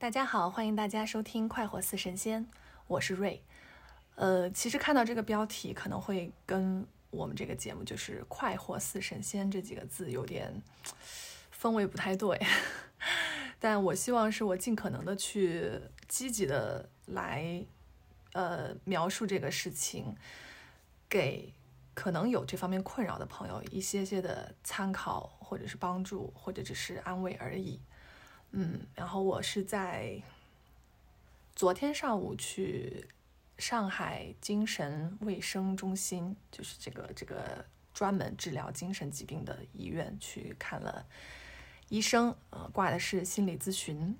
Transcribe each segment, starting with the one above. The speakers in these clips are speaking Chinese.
大家好，欢迎大家收听《快活似神仙》，我是瑞。呃，其实看到这个标题，可能会跟我们这个节目就是“快活似神仙”这几个字有点氛围不太对。但我希望是我尽可能的去积极的来，呃，描述这个事情，给可能有这方面困扰的朋友一些些的参考，或者是帮助，或者只是安慰而已。嗯，然后我是在昨天上午去上海精神卫生中心，就是这个这个专门治疗精神疾病的医院去看了医生，呃，挂的是心理咨询。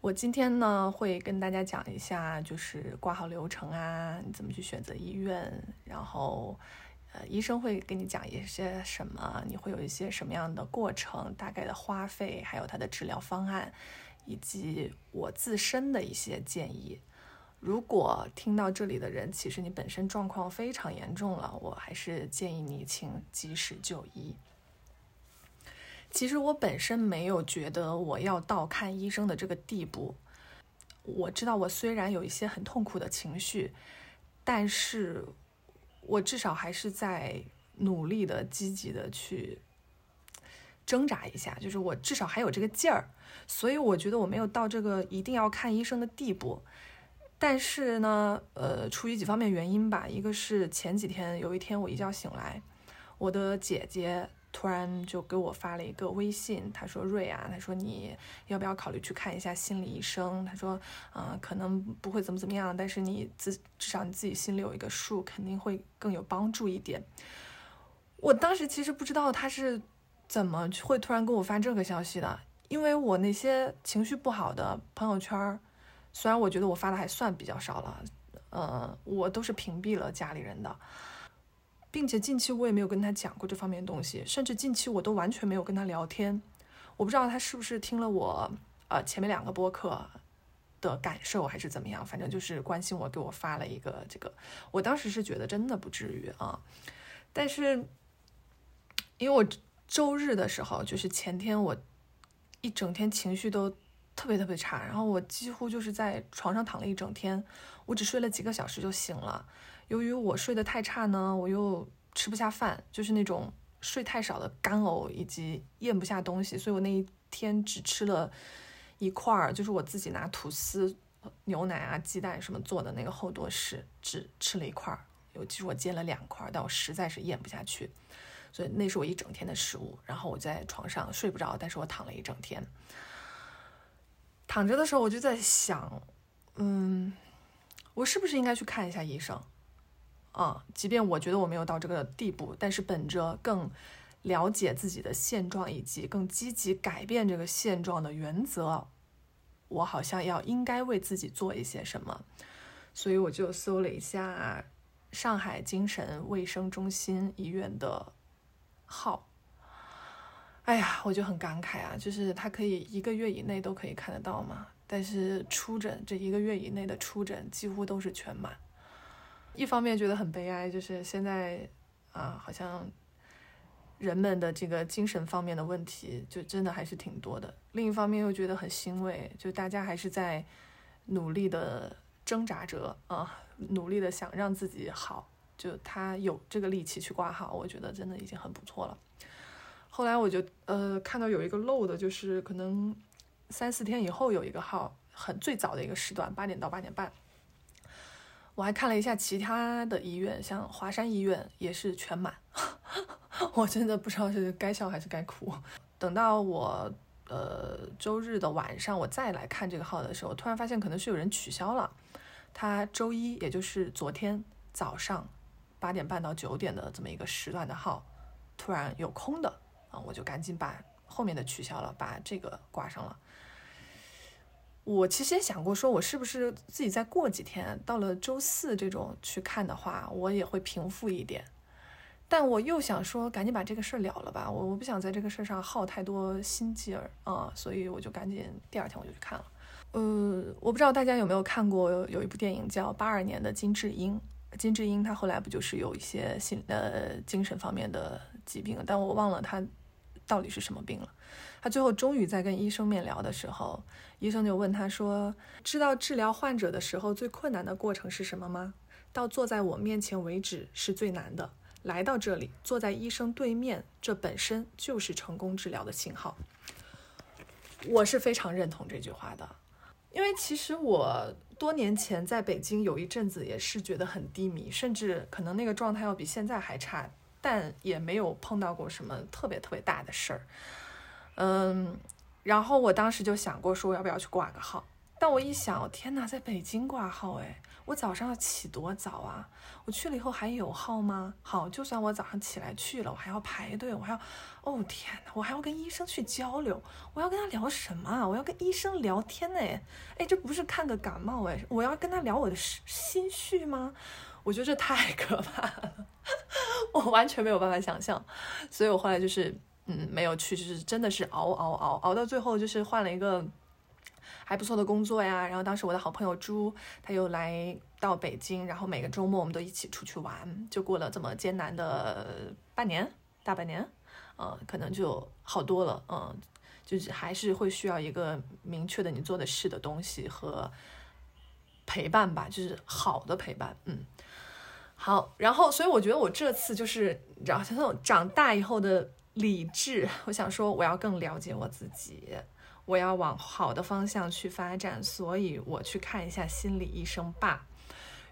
我今天呢会跟大家讲一下，就是挂号流程啊，你怎么去选择医院，然后。医生会跟你讲一些什么，你会有一些什么样的过程，大概的花费，还有他的治疗方案，以及我自身的一些建议。如果听到这里的人，其实你本身状况非常严重了，我还是建议你请及时就医。其实我本身没有觉得我要到看医生的这个地步。我知道我虽然有一些很痛苦的情绪，但是。我至少还是在努力的、积极的去挣扎一下，就是我至少还有这个劲儿，所以我觉得我没有到这个一定要看医生的地步。但是呢，呃，出于几方面原因吧，一个是前几天有一天我一觉醒来，我的姐姐。突然就给我发了一个微信，他说：“瑞啊，他说你要不要考虑去看一下心理医生？他说，嗯，可能不会怎么怎么样，但是你自至少你自己心里有一个数，肯定会更有帮助一点。”我当时其实不知道他是怎么会突然给我发这个消息的，因为我那些情绪不好的朋友圈，虽然我觉得我发的还算比较少了，呃，我都是屏蔽了家里人的。并且近期我也没有跟他讲过这方面东西，甚至近期我都完全没有跟他聊天。我不知道他是不是听了我呃前面两个播客的感受还是怎么样，反正就是关心我，给我发了一个这个。我当时是觉得真的不至于啊，但是因为我周日的时候，就是前天我一整天情绪都特别特别差，然后我几乎就是在床上躺了一整天，我只睡了几个小时就醒了。由于我睡得太差呢，我又吃不下饭，就是那种睡太少的干呕以及咽不下东西，所以我那一天只吃了一块儿，就是我自己拿吐司、牛奶啊、鸡蛋什么做的那个厚多士，只吃了一块儿。尤其是我煎了两块儿，但我实在是咽不下去，所以那是我一整天的食物。然后我在床上睡不着，但是我躺了一整天。躺着的时候我就在想，嗯，我是不是应该去看一下医生？啊，即便我觉得我没有到这个地步，但是本着更了解自己的现状以及更积极改变这个现状的原则，我好像要应该为自己做一些什么，所以我就搜了一下上海精神卫生中心医院的号。哎呀，我就很感慨啊，就是他可以一个月以内都可以看得到嘛，但是出诊这一个月以内的出诊几乎都是全满。一方面觉得很悲哀，就是现在啊，好像人们的这个精神方面的问题就真的还是挺多的。另一方面又觉得很欣慰，就大家还是在努力的挣扎着啊，努力的想让自己好。就他有这个力气去挂号，我觉得真的已经很不错了。后来我就呃看到有一个漏的，就是可能三四天以后有一个号，很最早的一个时段，八点到八点半。我还看了一下其他的医院，像华山医院也是全满，我真的不知道是该笑还是该哭。等到我呃周日的晚上我再来看这个号的时候，突然发现可能是有人取消了，他周一也就是昨天早上八点半到九点的这么一个时段的号突然有空的啊，我就赶紧把后面的取消了，把这个挂上了。我其实也想过，说我是不是自己再过几天，到了周四这种去看的话，我也会平复一点。但我又想说，赶紧把这个事儿了了吧，我我不想在这个事儿上耗太多心劲儿啊，所以我就赶紧第二天我就去看了。呃，我不知道大家有没有看过有一部电影叫八二年的金智英，金智英她后来不就是有一些心呃精神方面的疾病，但我忘了她到底是什么病了。他最后终于在跟医生面聊的时候，医生就问他说：“知道治疗患者的时候最困难的过程是什么吗？到坐在我面前为止是最难的。来到这里，坐在医生对面，这本身就是成功治疗的信号。”我是非常认同这句话的，因为其实我多年前在北京有一阵子也是觉得很低迷，甚至可能那个状态要比现在还差，但也没有碰到过什么特别特别大的事儿。嗯，然后我当时就想过说要不要去挂个号，但我一想，天哪，在北京挂号，哎，我早上要起多早啊？我去了以后还有号吗？好，就算我早上起来去了，我还要排队，我还要，哦天哪，我还要跟医生去交流，我要跟他聊什么啊？我要跟医生聊天呢？哎，这不是看个感冒哎，我要跟他聊我的心绪吗？我觉得这太 可怕了，我完全没有办法想象，所以我后来就是。嗯，没有去，就是真的是熬熬熬熬到最后，就是换了一个还不错的工作呀。然后当时我的好朋友朱，他又来到北京，然后每个周末我们都一起出去玩，就过了这么艰难的半年，大半年，嗯，可能就好多了，嗯，就是还是会需要一个明确的你做的事的东西和陪伴吧，就是好的陪伴，嗯，好，然后所以我觉得我这次就是然后像那种长大以后的。理智，我想说，我要更了解我自己，我要往好的方向去发展，所以我去看一下心理医生吧。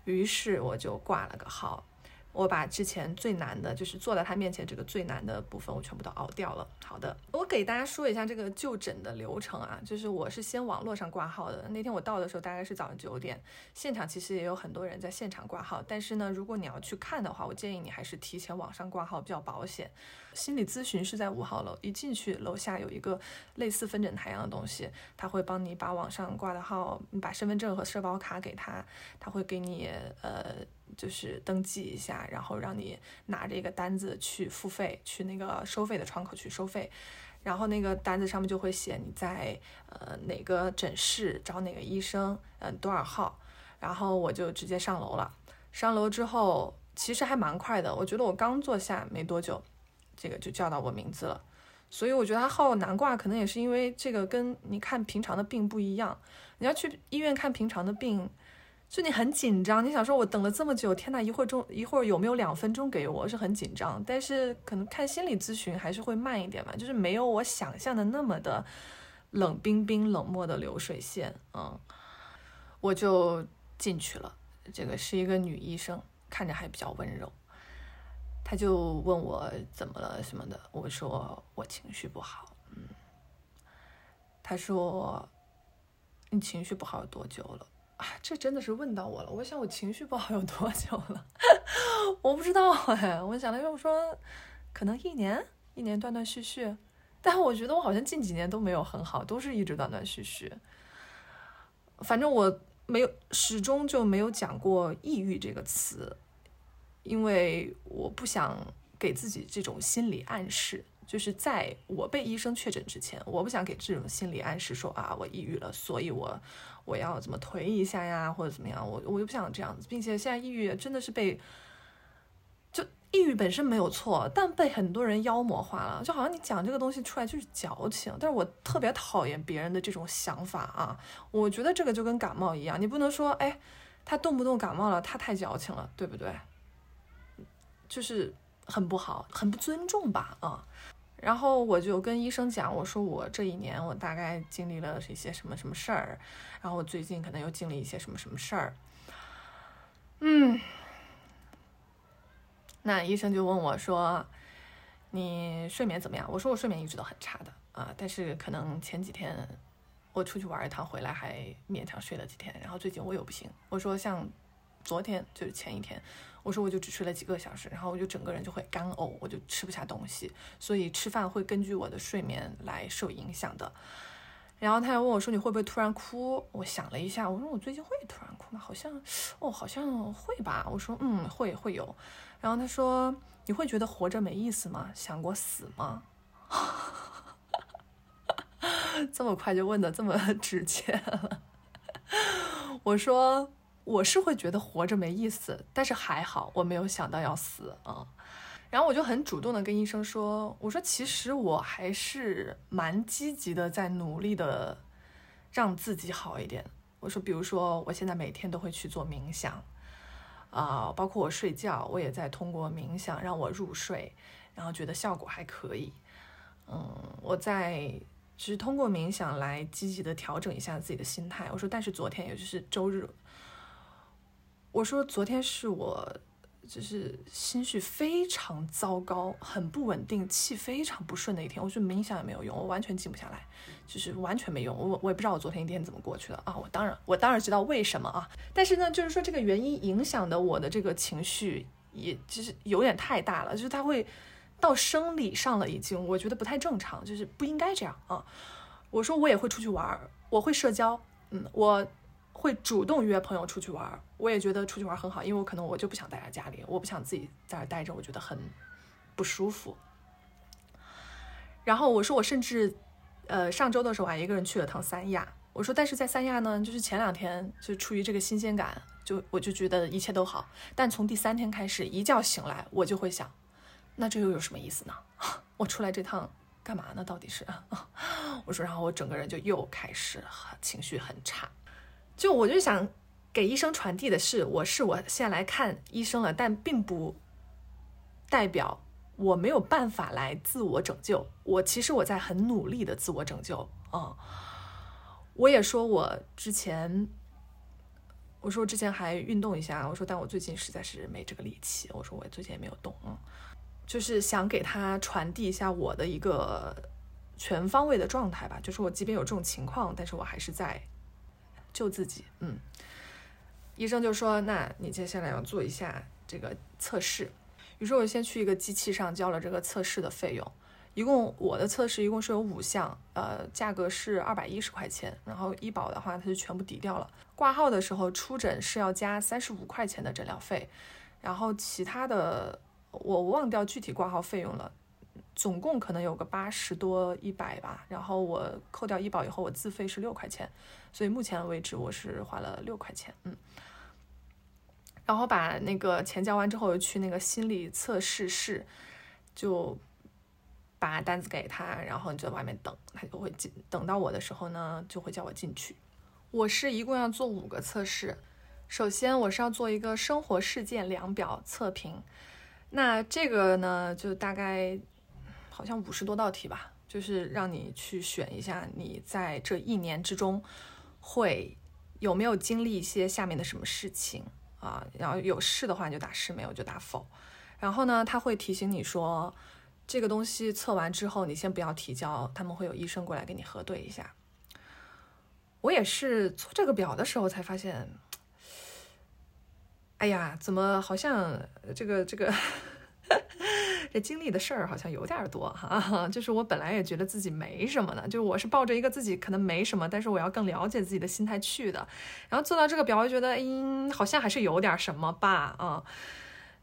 于是我就挂了个号。我把之前最难的，就是坐在他面前这个最难的部分，我全部都熬掉了。好的，我给大家说一下这个就诊的流程啊，就是我是先网络上挂号的。那天我到的时候大概是早上九点，现场其实也有很多人在现场挂号。但是呢，如果你要去看的话，我建议你还是提前网上挂号比较保险。心理咨询是在五号楼，一进去楼下有一个类似分诊台一样的东西，他会帮你把网上挂的号，你把身份证和社保卡给他，他会给你呃。就是登记一下，然后让你拿着一个单子去付费，去那个收费的窗口去收费，然后那个单子上面就会写你在呃哪个诊室找哪个医生，嗯多少号，然后我就直接上楼了。上楼之后其实还蛮快的，我觉得我刚坐下没多久，这个就叫到我名字了。所以我觉得他号难挂，可能也是因为这个跟你看平常的病不一样。你要去医院看平常的病。就你很紧张，你想说，我等了这么久，天呐，一会儿中一会儿有没有两分钟给我？是很紧张，但是可能看心理咨询还是会慢一点吧，就是没有我想象的那么的冷冰冰、冷漠的流水线。嗯，我就进去了。这个是一个女医生，看着还比较温柔。她就问我怎么了什么的，我说我情绪不好。嗯，她说你情绪不好有多久了？这真的是问到我了。我想我情绪不好有多久了？我不知道哎。我想了，因为我说可能一年，一年断断续续。但我觉得我好像近几年都没有很好，都是一直断断续续。反正我没有，始终就没有讲过抑郁这个词，因为我不想给自己这种心理暗示。就是在我被医生确诊之前，我不想给这种心理暗示，说啊我抑郁了，所以我。我要怎么颓一下呀，或者怎么样？我我又不想这样子，并且现在抑郁真的是被，就抑郁本身没有错，但被很多人妖魔化了，就好像你讲这个东西出来就是矫情。但是我特别讨厌别人的这种想法啊！我觉得这个就跟感冒一样，你不能说哎，他动不动感冒了，他太矫情了，对不对？就是很不好，很不尊重吧？啊。然后我就跟医生讲，我说我这一年我大概经历了一些什么什么事儿，然后我最近可能又经历一些什么什么事儿。嗯，那医生就问我说：“你睡眠怎么样？”我说我睡眠一直都很差的啊，但是可能前几天我出去玩一趟回来还勉强睡了几天，然后最近我又不行。我说像昨天就是前一天。我说我就只睡了几个小时，然后我就整个人就会干呕，我就吃不下东西，所以吃饭会根据我的睡眠来受影响的。然后他又问我说你会不会突然哭？我想了一下，我说我最近会突然哭吗？好像，哦，好像会吧。我说嗯，会会有。然后他说你会觉得活着没意思吗？想过死吗？这么快就问的这么 直接了。我说。我是会觉得活着没意思，但是还好我没有想到要死啊。然后我就很主动的跟医生说，我说其实我还是蛮积极的，在努力的让自己好一点。我说，比如说我现在每天都会去做冥想，啊，包括我睡觉，我也在通过冥想让我入睡，然后觉得效果还可以。嗯，我在只是通过冥想来积极的调整一下自己的心态。我说，但是昨天也就是周日，我说昨天是我。就是心绪非常糟糕，很不稳定，气非常不顺的一天。我说冥想也没有用，我完全静不下来，就是完全没用。我我也不知道我昨天一天怎么过去的啊！我当然我当然知道为什么啊，但是呢，就是说这个原因影响的我的这个情绪，也就是有点太大了，就是它会到生理上了，已经我觉得不太正常，就是不应该这样啊。我说我也会出去玩，我会社交，嗯，我。会主动约朋友出去玩，我也觉得出去玩很好，因为我可能我就不想待在家里，我不想自己在那待着，我觉得很不舒服。然后我说我甚至，呃，上周的时候还一个人去了趟三亚。我说但是在三亚呢，就是前两天就出于这个新鲜感，就我就觉得一切都好。但从第三天开始，一觉醒来我就会想，那这又有什么意思呢？我出来这趟干嘛呢？到底是？我说，然后我整个人就又开始情绪很差。就我就想给医生传递的是，我是我现在来看医生了，但并不代表我没有办法来自我拯救。我其实我在很努力的自我拯救啊。我也说我之前，我说我之前还运动一下，我说但我最近实在是没这个力气。我说我最近也没有动，嗯，就是想给他传递一下我的一个全方位的状态吧。就是我即便有这种情况，但是我还是在。救自己，嗯，医生就说，那你接下来要做一下这个测试。于是我先去一个机器上交了这个测试的费用，一共我的测试一共是有五项，呃，价格是二百一十块钱。然后医保的话，它就全部抵掉了。挂号的时候出诊是要加三十五块钱的诊疗费，然后其他的我忘掉具体挂号费用了。总共可能有个八十多一百吧，然后我扣掉医保以后，我自费是六块钱，所以目前为止我是花了六块钱，嗯。然后把那个钱交完之后，又去那个心理测试室，就把单子给他，然后你就在外面等，他就会进。等到我的时候呢，就会叫我进去。我是一共要做五个测试，首先我是要做一个生活事件量表测评，那这个呢，就大概。好像五十多道题吧，就是让你去选一下，你在这一年之中会有没有经历一些下面的什么事情啊？然后有是的话你就打是，没有就打否。然后呢，他会提醒你说，这个东西测完之后你先不要提交，他们会有医生过来给你核对一下。我也是做这个表的时候才发现，哎呀，怎么好像这个这个。这经历的事儿好像有点多哈，就是我本来也觉得自己没什么的，就我是抱着一个自己可能没什么，但是我要更了解自己的心态去的。然后做到这个表，我觉得嗯，好像还是有点什么吧啊。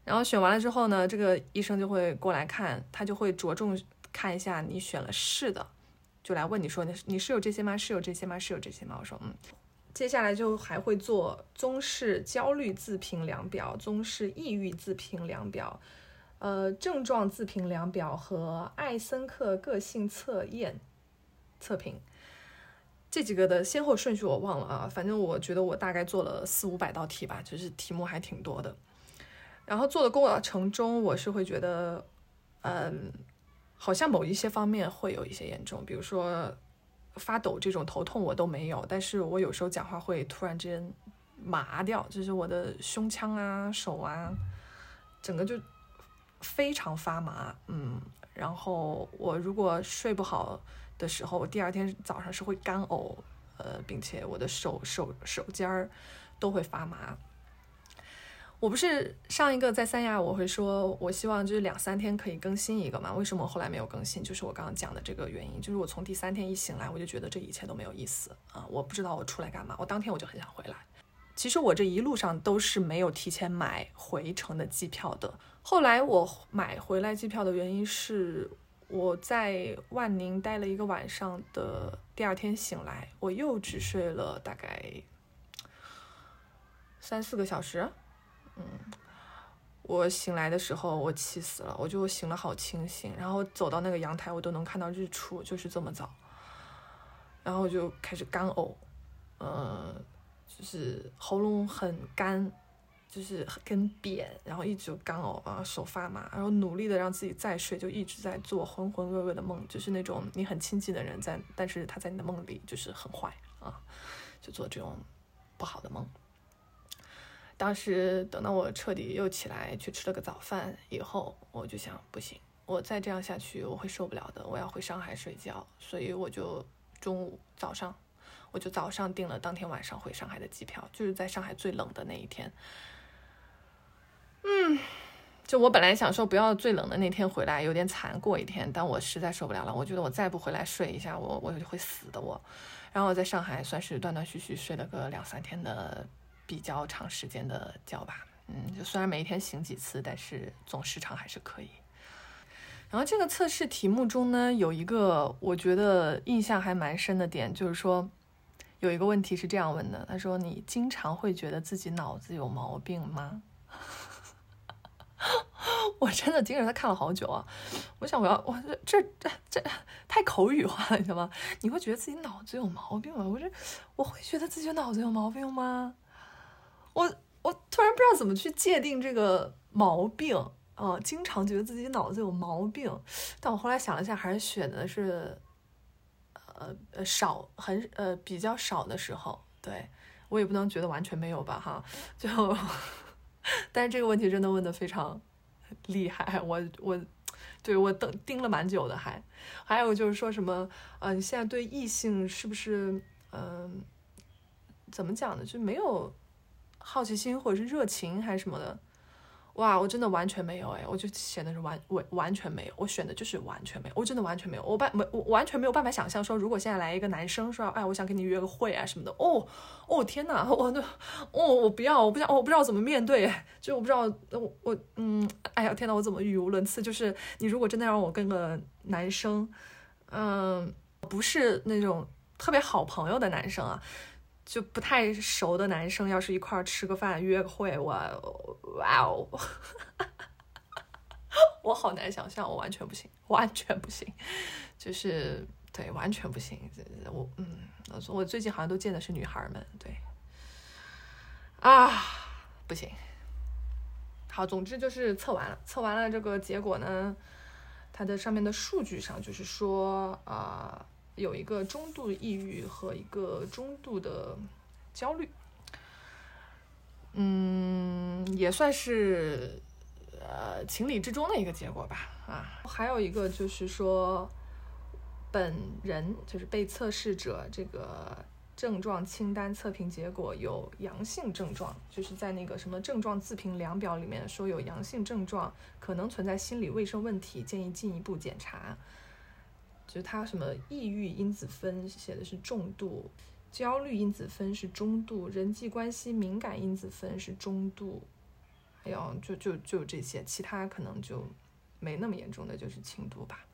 然后选完了之后呢，这个医生就会过来看，他就会着重看一下你选了是的，就来问你说你你是有这些吗？是有这些吗？是有这些吗？我说嗯。接下来就还会做中式焦虑自评量表、中式抑郁自评量表。呃，症状自评量表和艾森克个性测验测评这几个的先后顺序我忘了啊，反正我觉得我大概做了四五百道题吧，就是题目还挺多的。然后做的过程中，我是会觉得，嗯，好像某一些方面会有一些严重，比如说发抖这种头痛我都没有，但是我有时候讲话会突然之间麻掉，就是我的胸腔啊、手啊，整个就。非常发麻，嗯，然后我如果睡不好的时候，我第二天早上是会干呕，呃，并且我的手手手尖儿都会发麻。我不是上一个在三亚，我会说我希望就是两三天可以更新一个嘛？为什么我后来没有更新？就是我刚刚讲的这个原因，就是我从第三天一醒来，我就觉得这一切都没有意思啊！我不知道我出来干嘛，我当天我就很想回来。其实我这一路上都是没有提前买回程的机票的。后来我买回来机票的原因是，我在万宁待了一个晚上的第二天醒来，我又只睡了大概三四个小时。嗯，我醒来的时候，我气死了，我就醒了好清醒，然后走到那个阳台，我都能看到日出，就是这么早。然后我就开始干呕，嗯，就是喉咙很干，就是跟扁，然后一直干呕啊，手发麻，然后努力的让自己再睡，就一直在做浑浑噩噩的梦，就是那种你很亲近的人在，但是他在你的梦里就是很坏啊，就做这种不好的梦。当时等到我彻底又起来去吃了个早饭以后，我就想不行，我再这样下去我会受不了的，我要回上海睡觉，所以我就。中午早上，我就早上订了当天晚上回上海的机票，就是在上海最冷的那一天。嗯，就我本来想说不要最冷的那天回来，有点惨过一天，但我实在受不了了，我觉得我再不回来睡一下，我我就会死的我。然后我在上海算是断断续续睡了个两三天的比较长时间的觉吧。嗯，就虽然每一天醒几次，但是总时长还是可以。然后这个测试题目中呢，有一个我觉得印象还蛮深的点，就是说有一个问题是这样问的：他说你经常会觉得自己脑子有毛病吗？我真的盯着他看了好久啊！我想我要我这这这太口语化了，你知道吗？你会觉得自己脑子有毛病吗？我这我会觉得自己脑子有毛病吗？我我突然不知道怎么去界定这个毛病。啊，经常觉得自己脑子有毛病，但我后来想了一下，还是选的是，呃呃少很呃比较少的时候，对我也不能觉得完全没有吧哈，就，但是这个问题真的问的非常 厉害，我我对我等盯了蛮久的，还还有就是说什么呃你现在对异性是不是嗯怎么讲呢？就没有好奇心或者是热情还是什么的。哇，我真的完全没有哎，我就显得是完完完全没有，我选的就是完全没有，我真的完全没有，我办没我完全没有办法想象说，如果现在来一个男生说，哎，我想跟你约个会啊什么的，哦哦天哪，我那哦我不要，我不想，我不知道怎么面对，就我不知道我我嗯，哎呀天哪，我怎么语无伦次？就是你如果真的让我跟个男生，嗯，不是那种特别好朋友的男生啊。就不太熟的男生，要是一块儿吃个饭、约个会，我哇哦，我好难想象，我完全不行，完全不行，就是对，完全不行。我嗯，我最近好像都见的是女孩们，对，啊，不行。好，总之就是测完了，测完了这个结果呢，它的上面的数据上就是说啊。有一个中度抑郁和一个中度的焦虑，嗯，也算是呃情理之中的一个结果吧。啊，还有一个就是说，本人就是被测试者这个症状清单测评结果有阳性症状，就是在那个什么症状自评量表里面说有阳性症状，可能存在心理卫生问题，建议进一步检查。就他什么抑郁因子分写的是重度，焦虑因子分是中度，人际关系敏感因子分是中度，还有就就就这些，其他可能就没那么严重的就是轻度吧。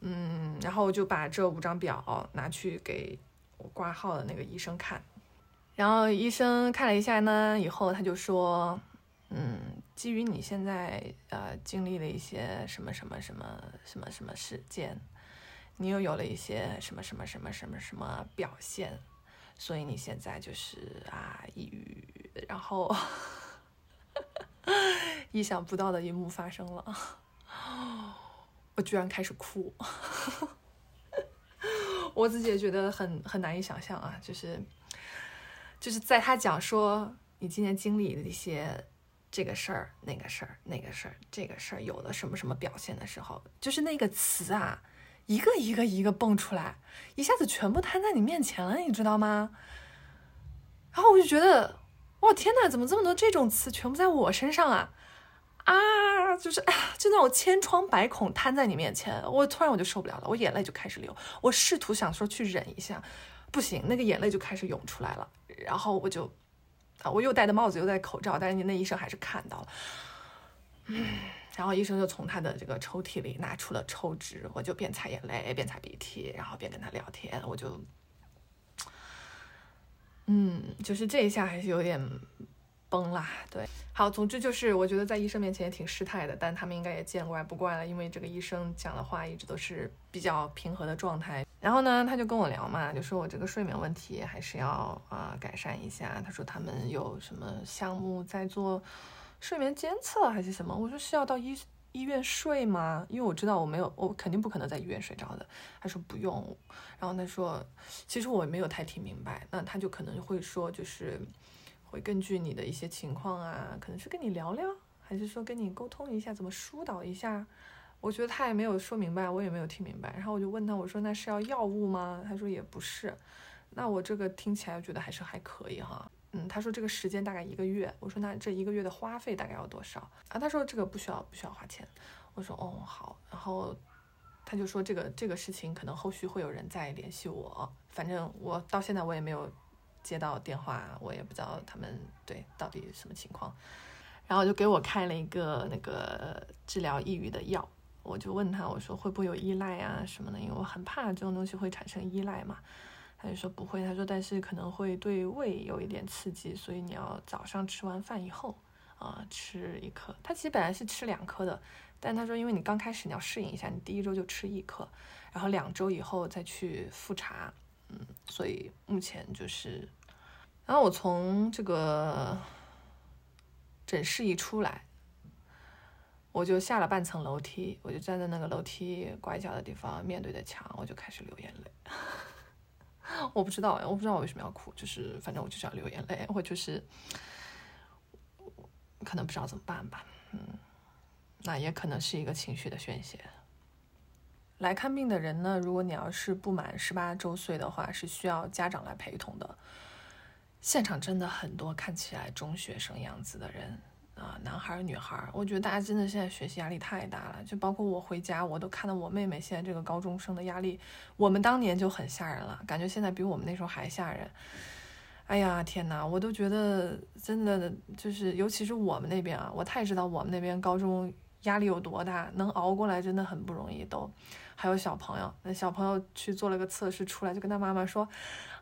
嗯，然后我就把这五张表拿去给我挂号的那个医生看，然后医生看了一下呢，以后他就说，嗯，基于你现在呃经历了一些什么什么什么什么什么事件。你又有了一些什么什么什么什么什么表现，所以你现在就是啊抑郁，然后意想不到的一幕发生了，我居然开始哭，我自己也觉得很很难以想象啊，就是就是在他讲说你今年经历的一些这个事儿那个事儿那个事儿这个事儿有了什么什么表现的时候，就是那个词啊。一个一个一个蹦出来，一下子全部摊在你面前了，你知道吗？然后我就觉得，哇天哪，怎么这么多这种词全部在我身上啊？啊，就是啊，就那种千疮百孔摊在你面前，我突然我就受不了了，我眼泪就开始流。我试图想说去忍一下，不行，那个眼泪就开始涌出来了。然后我就啊，我又戴着帽子又戴口罩，但是你那医生还是看到了，嗯。然后医生就从他的这个抽屉里拿出了抽纸，我就边擦眼泪边擦鼻涕，然后边跟他聊天。我就，嗯，就是这一下还是有点崩啦。对，好，总之就是我觉得在医生面前也挺失态的，但他们应该也见怪不怪了，因为这个医生讲的话一直都是比较平和的状态。然后呢，他就跟我聊嘛，就说我这个睡眠问题还是要啊改善一下。他说他们有什么项目在做睡眠监测还是什么？我说是要到医医院睡吗？因为我知道我没有，我肯定不可能在医院睡着的。他说不用，然后他说其实我也没有太听明白。那他就可能会说，就是会根据你的一些情况啊，可能是跟你聊聊，还是说跟你沟通一下，怎么疏导一下。我觉得他也没有说明白，我也没有听明白。然后我就问他，我说那是要药物吗？他说也不是。那我这个听起来觉得还是还可以哈。嗯，他说这个时间大概一个月。我说那这一个月的花费大概要多少啊？他说这个不需要不需要花钱。我说哦好。然后他就说这个这个事情可能后续会有人再联系我。反正我到现在我也没有接到电话，我也不知道他们对到底什么情况。然后就给我开了一个那个治疗抑郁的药。我就问他，我说会不会有依赖啊什么的？因为我很怕这种东西会产生依赖嘛。他就说不会，他说但是可能会对胃有一点刺激，所以你要早上吃完饭以后啊吃一颗。他其实本来是吃两颗的，但他说因为你刚开始你要适应一下，你第一周就吃一颗，然后两周以后再去复查。嗯，所以目前就是，然后我从这个诊室一出来。我就下了半层楼梯，我就站在那个楼梯拐角的地方，面对着墙，我就开始流眼泪。我不知道，我不知道我为什么要哭，就是反正我就是要流眼泪，我就是可能不知道怎么办吧，嗯，那也可能是一个情绪的宣泄。来看病的人呢，如果你要是不满十八周岁的话，是需要家长来陪同的。现场真的很多看起来中学生样子的人。啊，男孩儿、女孩儿，我觉得大家真的现在学习压力太大了，就包括我回家，我都看到我妹妹现在这个高中生的压力，我们当年就很吓人了，感觉现在比我们那时候还吓人。哎呀，天哪，我都觉得真的就是，尤其是我们那边啊，我太知道我们那边高中压力有多大，能熬过来真的很不容易。都还有小朋友，那小朋友去做了个测试出来，就跟他妈妈说。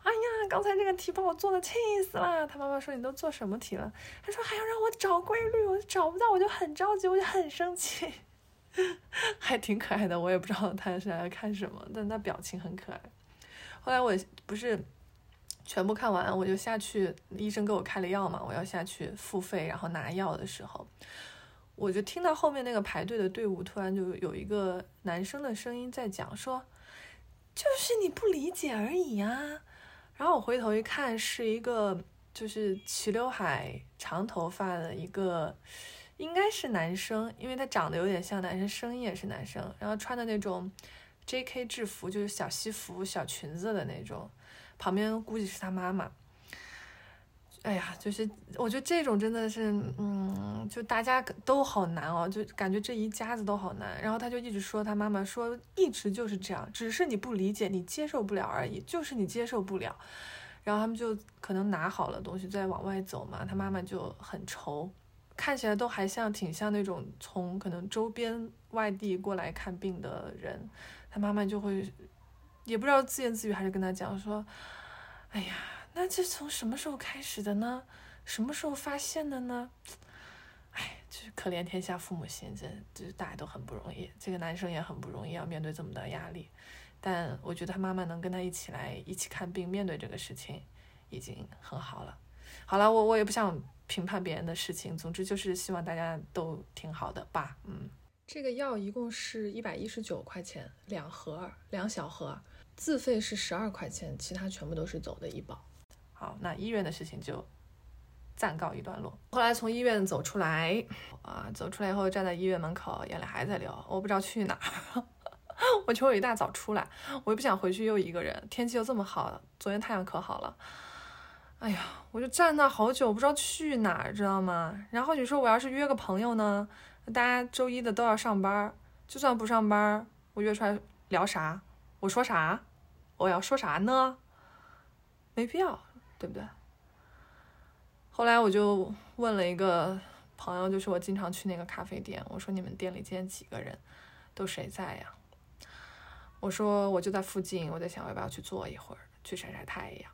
哎呀，刚才这个题把我做的气死了。他妈妈说：“你都做什么题了？”他说：“还要让我找规律，我找不到，我就很着急，我就很生气。”还挺可爱的，我也不知道他是来看什么，但他表情很可爱。后来我不是全部看完，我就下去，医生给我开了药嘛，我要下去付费，然后拿药的时候，我就听到后面那个排队的队伍突然就有一个男生的声音在讲说：“就是你不理解而已呀。”然后我回头一看，是一个就是齐刘海、长头发的一个，应该是男生，因为他长得有点像男生，声音也是男生。然后穿的那种 J.K. 制服，就是小西服、小裙子的那种。旁边估计是他妈妈。哎呀，就是我觉得这种真的是，嗯，就大家都好难哦，就感觉这一家子都好难。然后他就一直说他妈妈说一直就是这样，只是你不理解，你接受不了而已，就是你接受不了。然后他们就可能拿好了东西再往外走嘛，他妈妈就很愁，看起来都还像挺像那种从可能周边外地过来看病的人，他妈妈就会也不知道自言自语还是跟他讲说，哎呀。那这从什么时候开始的呢？什么时候发现的呢？哎，就是可怜天下父母心，这就是大家都很不容易。这个男生也很不容易，要面对这么大压力。但我觉得他妈妈能跟他一起来一起看病，面对这个事情，已经很好了。好了，我我也不想评判别人的事情，总之就是希望大家都挺好的吧。嗯，这个药一共是一百一十九块钱两盒，两小盒，自费是十二块钱，其他全部都是走的医保。好，那医院的事情就暂告一段落。后来从医院走出来，啊，走出来以后站在医院门口，眼泪还在流。我不知道去哪儿，我求我一大早出来，我又不想回去又一个人，天气又这么好，昨天太阳可好了。哎呀，我就站那好久，不知道去哪儿，知道吗？然后你说我要是约个朋友呢，大家周一的都要上班，就算不上班，我约出来聊啥？我说啥？我要说啥呢？没必要。对不对？后来我就问了一个朋友，就是我经常去那个咖啡店，我说你们店里今天几个人，都谁在呀？我说我就在附近，我在想要不要去坐一会儿，去晒晒太阳。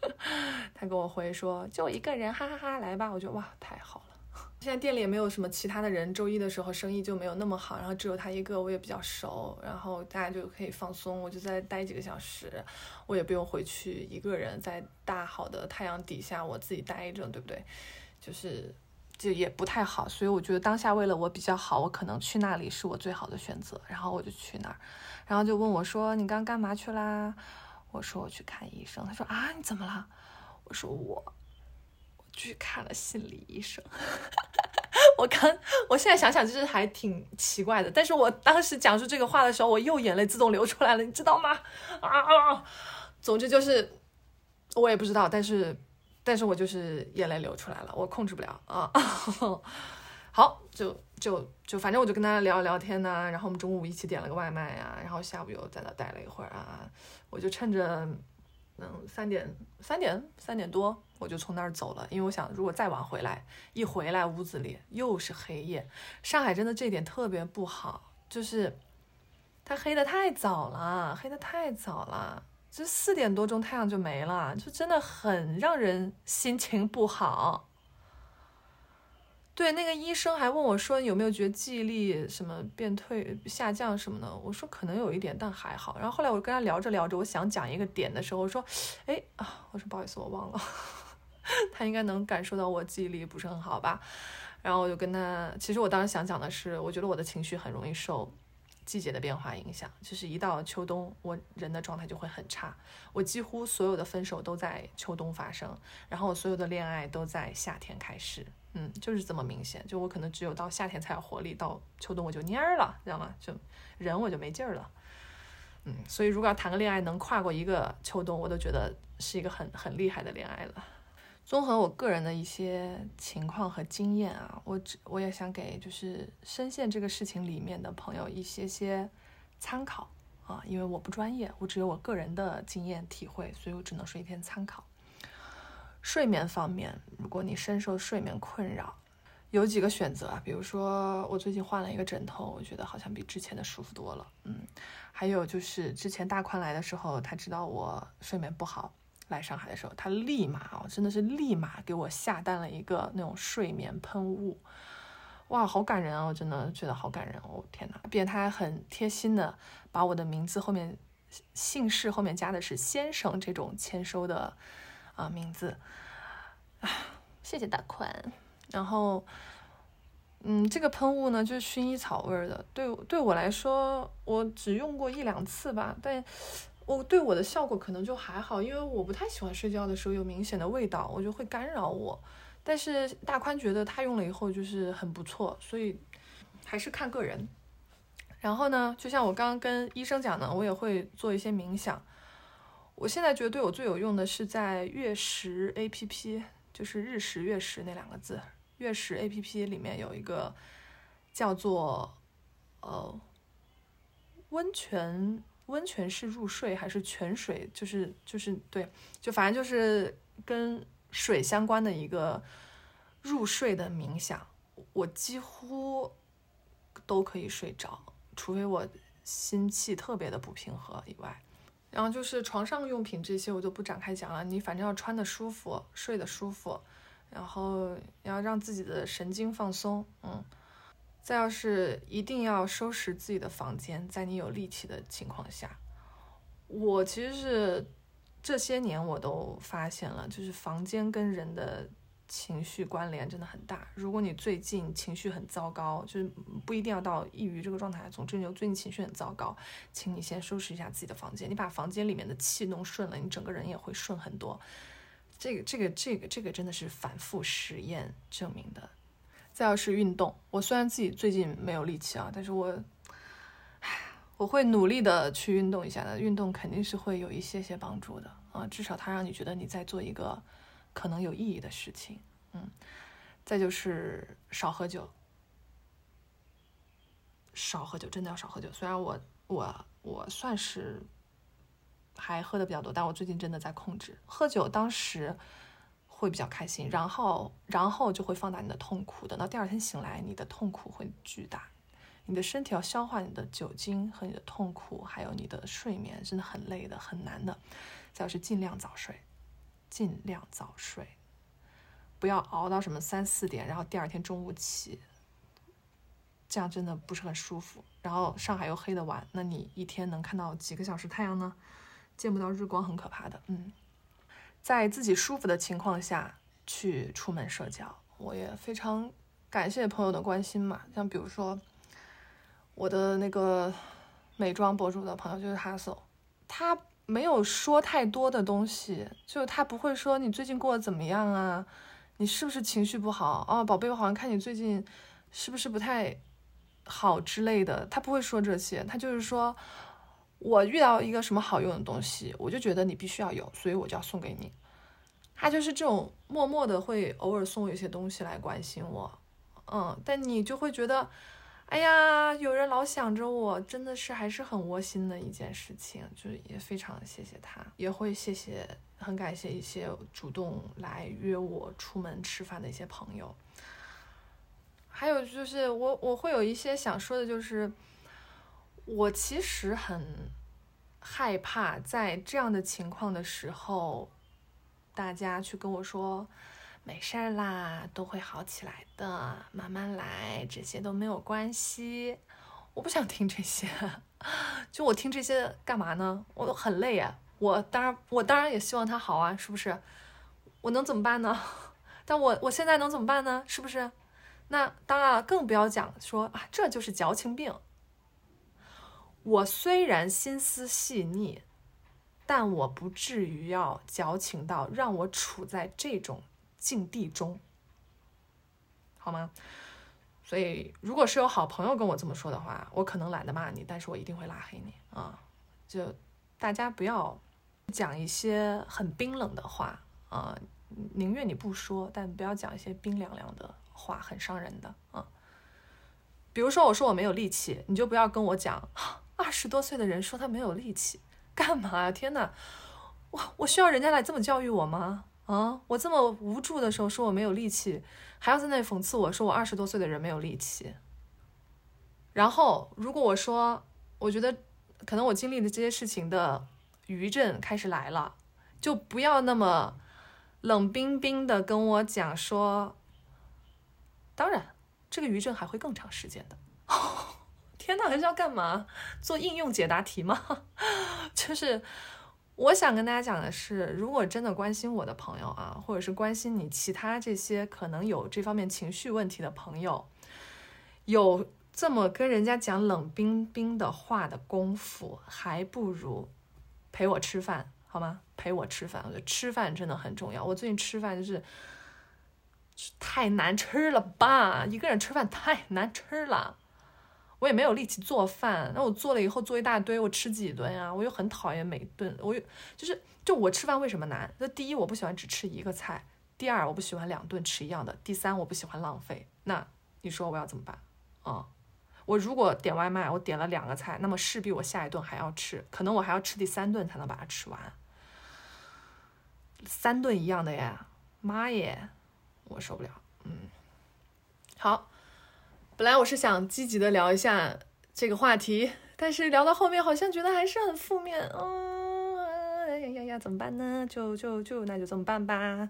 他给我回说就一个人，哈哈哈，来吧。我觉得哇，太好了。现在店里也没有什么其他的人，周一的时候生意就没有那么好，然后只有他一个，我也比较熟，然后大家就可以放松，我就再待几个小时，我也不用回去一个人在大好的太阳底下我自己待着，对不对？就是就也不太好，所以我觉得当下为了我比较好，我可能去那里是我最好的选择，然后我就去那儿，然后就问我说你刚干嘛去啦？我说我去看医生，他说啊你怎么了？我说我。去看了心理医生，我刚，我现在想想就是还挺奇怪的，但是我当时讲述这个话的时候，我又眼泪自动流出来了，你知道吗？啊啊，总之就是我也不知道，但是，但是我就是眼泪流出来了，我控制不了啊。好，就就就反正我就跟他聊聊天呢，然后我们中午一起点了个外卖呀，然后下午又在那待了一会儿啊，我就趁着。嗯，三点三点三点多我就从那儿走了，因为我想如果再晚回来，一回来屋子里又是黑夜。上海真的这点特别不好，就是它黑的太早了，黑的太早了，就四点多钟太阳就没了，就真的很让人心情不好。对，那个医生还问我说有没有觉得记忆力什么变退下降什么的，我说可能有一点，但还好。然后后来我跟他聊着聊着，我想讲一个点的时候，我说，哎啊，我说不好意思，我忘了。他应该能感受到我记忆力不是很好吧？然后我就跟他，其实我当时想讲的是，我觉得我的情绪很容易受季节的变化影响，就是一到秋冬，我人的状态就会很差。我几乎所有的分手都在秋冬发生，然后我所有的恋爱都在夏天开始。嗯，就是这么明显。就我可能只有到夏天才有活力，到秋冬我就蔫儿了，知道吗？就人我就没劲儿了。嗯，所以如果要谈个恋爱能跨过一个秋冬，我都觉得是一个很很厉害的恋爱了。综合我个人的一些情况和经验啊，我只我也想给就是深陷这个事情里面的朋友一些些参考啊，因为我不专业，我只有我个人的经验体会，所以我只能说一篇参考。睡眠方面，如果你深受睡眠困扰，有几个选择啊，比如说我最近换了一个枕头，我觉得好像比之前的舒服多了。嗯，还有就是之前大宽来的时候，他知道我睡眠不好，来上海的时候，他立马啊，真的是立马给我下单了一个那种睡眠喷雾，哇，好感人啊！我真的觉得好感人哦，天哪！并且他还很贴心的把我的名字后面姓氏后面加的是先生这种签收的。啊，名字啊，谢谢大宽。然后，嗯，这个喷雾呢，就是薰衣草味的。对对我来说，我只用过一两次吧，但我对我的效果可能就还好，因为我不太喜欢睡觉的时候有明显的味道，我就会干扰我。但是大宽觉得他用了以后就是很不错，所以还是看个人。然后呢，就像我刚刚跟医生讲的，我也会做一些冥想。我现在觉得对我最有用的是在月食 A P P，就是日食月食那两个字。月食 A P P 里面有一个叫做呃温泉温泉式入睡还是泉水，就是就是对，就反正就是跟水相关的一个入睡的冥想，我几乎都可以睡着，除非我心气特别的不平和以外。然后就是床上用品这些我就不展开讲了，你反正要穿的舒服，睡得舒服，然后要让自己的神经放松，嗯，再要是一定要收拾自己的房间，在你有力气的情况下，我其实是这些年我都发现了，就是房间跟人的。情绪关联真的很大。如果你最近情绪很糟糕，就是不一定要到抑郁这个状态。总之，你最近情绪很糟糕，请你先收拾一下自己的房间。你把房间里面的气弄顺了，你整个人也会顺很多。这个、这个、这个、这个真的是反复实验证明的。再要是运动，我虽然自己最近没有力气啊，但是我，我会努力的去运动一下的。运动肯定是会有一些些帮助的啊，至少它让你觉得你在做一个。可能有意义的事情，嗯，再就是少喝酒，少喝酒，真的要少喝酒。虽然我我我算是还喝的比较多，但我最近真的在控制喝酒。当时会比较开心，然后然后就会放大你的痛苦。等到第二天醒来，你的痛苦会巨大，你的身体要消化你的酒精和你的痛苦，还有你的睡眠，真的很累的，很难的。再就是尽量早睡。尽量早睡，不要熬到什么三四点，然后第二天中午起，这样真的不是很舒服。然后上海又黑的晚，那你一天能看到几个小时太阳呢？见不到日光很可怕的。嗯，在自己舒服的情况下去出门社交，我也非常感谢朋友的关心嘛。像比如说我的那个美妆博主的朋友，就是哈索，他。没有说太多的东西，就他不会说你最近过得怎么样啊，你是不是情绪不好啊，宝贝，我好像看你最近是不是不太好之类的，他不会说这些，他就是说我遇到一个什么好用的东西，我就觉得你必须要有，所以我就要送给你。他就是这种默默的会偶尔送我一些东西来关心我，嗯，但你就会觉得。哎呀，有人老想着我，真的是还是很窝心的一件事情，就是也非常谢谢他，也会谢谢，很感谢一些主动来约我出门吃饭的一些朋友。还有就是我我会有一些想说的，就是我其实很害怕在这样的情况的时候，大家去跟我说。没事儿啦，都会好起来的，慢慢来，这些都没有关系。我不想听这些，就我听这些干嘛呢？我很累啊。我当然，我当然也希望他好啊，是不是？我能怎么办呢？但我我现在能怎么办呢？是不是？那当然了，更不要讲说啊，这就是矫情病。我虽然心思细腻，但我不至于要矫情到让我处在这种。境地中，好吗？所以，如果是有好朋友跟我这么说的话，我可能懒得骂你，但是我一定会拉黑你啊！就大家不要讲一些很冰冷的话啊，宁愿你不说，但不要讲一些冰凉凉的话，很伤人的啊。比如说，我说我没有力气，你就不要跟我讲二十多岁的人说他没有力气，干嘛呀？天哪，我我需要人家来这么教育我吗？啊！我这么无助的时候说我没有力气，还要在那里讽刺我说我二十多岁的人没有力气。然后如果我说我觉得可能我经历的这些事情的余震开始来了，就不要那么冷冰冰的跟我讲说。当然，这个余震还会更长时间的。天呐，还是要干嘛？做应用解答题吗？就是。我想跟大家讲的是，如果真的关心我的朋友啊，或者是关心你其他这些可能有这方面情绪问题的朋友，有这么跟人家讲冷冰冰的话的功夫，还不如陪我吃饭，好吗？陪我吃饭，我觉得吃饭真的很重要。我最近吃饭就是太难吃了吧，一个人吃饭太难吃了。我也没有力气做饭，那我做了以后做一大堆，我吃几顿啊？我又很讨厌每顿，我又就是就我吃饭为什么难？那第一我不喜欢只吃一个菜，第二我不喜欢两顿吃一样的，第三我不喜欢浪费。那你说我要怎么办？啊，我如果点外卖，我点了两个菜，那么势必我下一顿还要吃，可能我还要吃第三顿才能把它吃完。三顿一样的呀，妈耶，我受不了。嗯，好。本来我是想积极的聊一下这个话题，但是聊到后面好像觉得还是很负面。嗯，哎呀呀呀，怎么办呢？就就就那就这么办吧。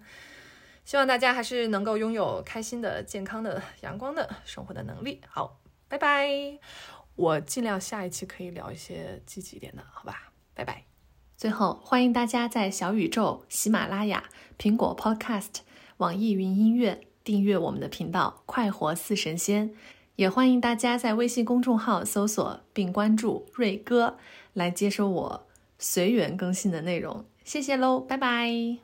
希望大家还是能够拥有开心的、健康的、阳光的生活的能力。好，拜拜。我尽量下一期可以聊一些积极一点的，好吧？拜拜。最后，欢迎大家在小宇宙、喜马拉雅、苹果 Podcast、网易云音乐订阅我们的频道“快活似神仙”。也欢迎大家在微信公众号搜索并关注瑞哥，来接收我随缘更新的内容。谢谢喽，拜拜。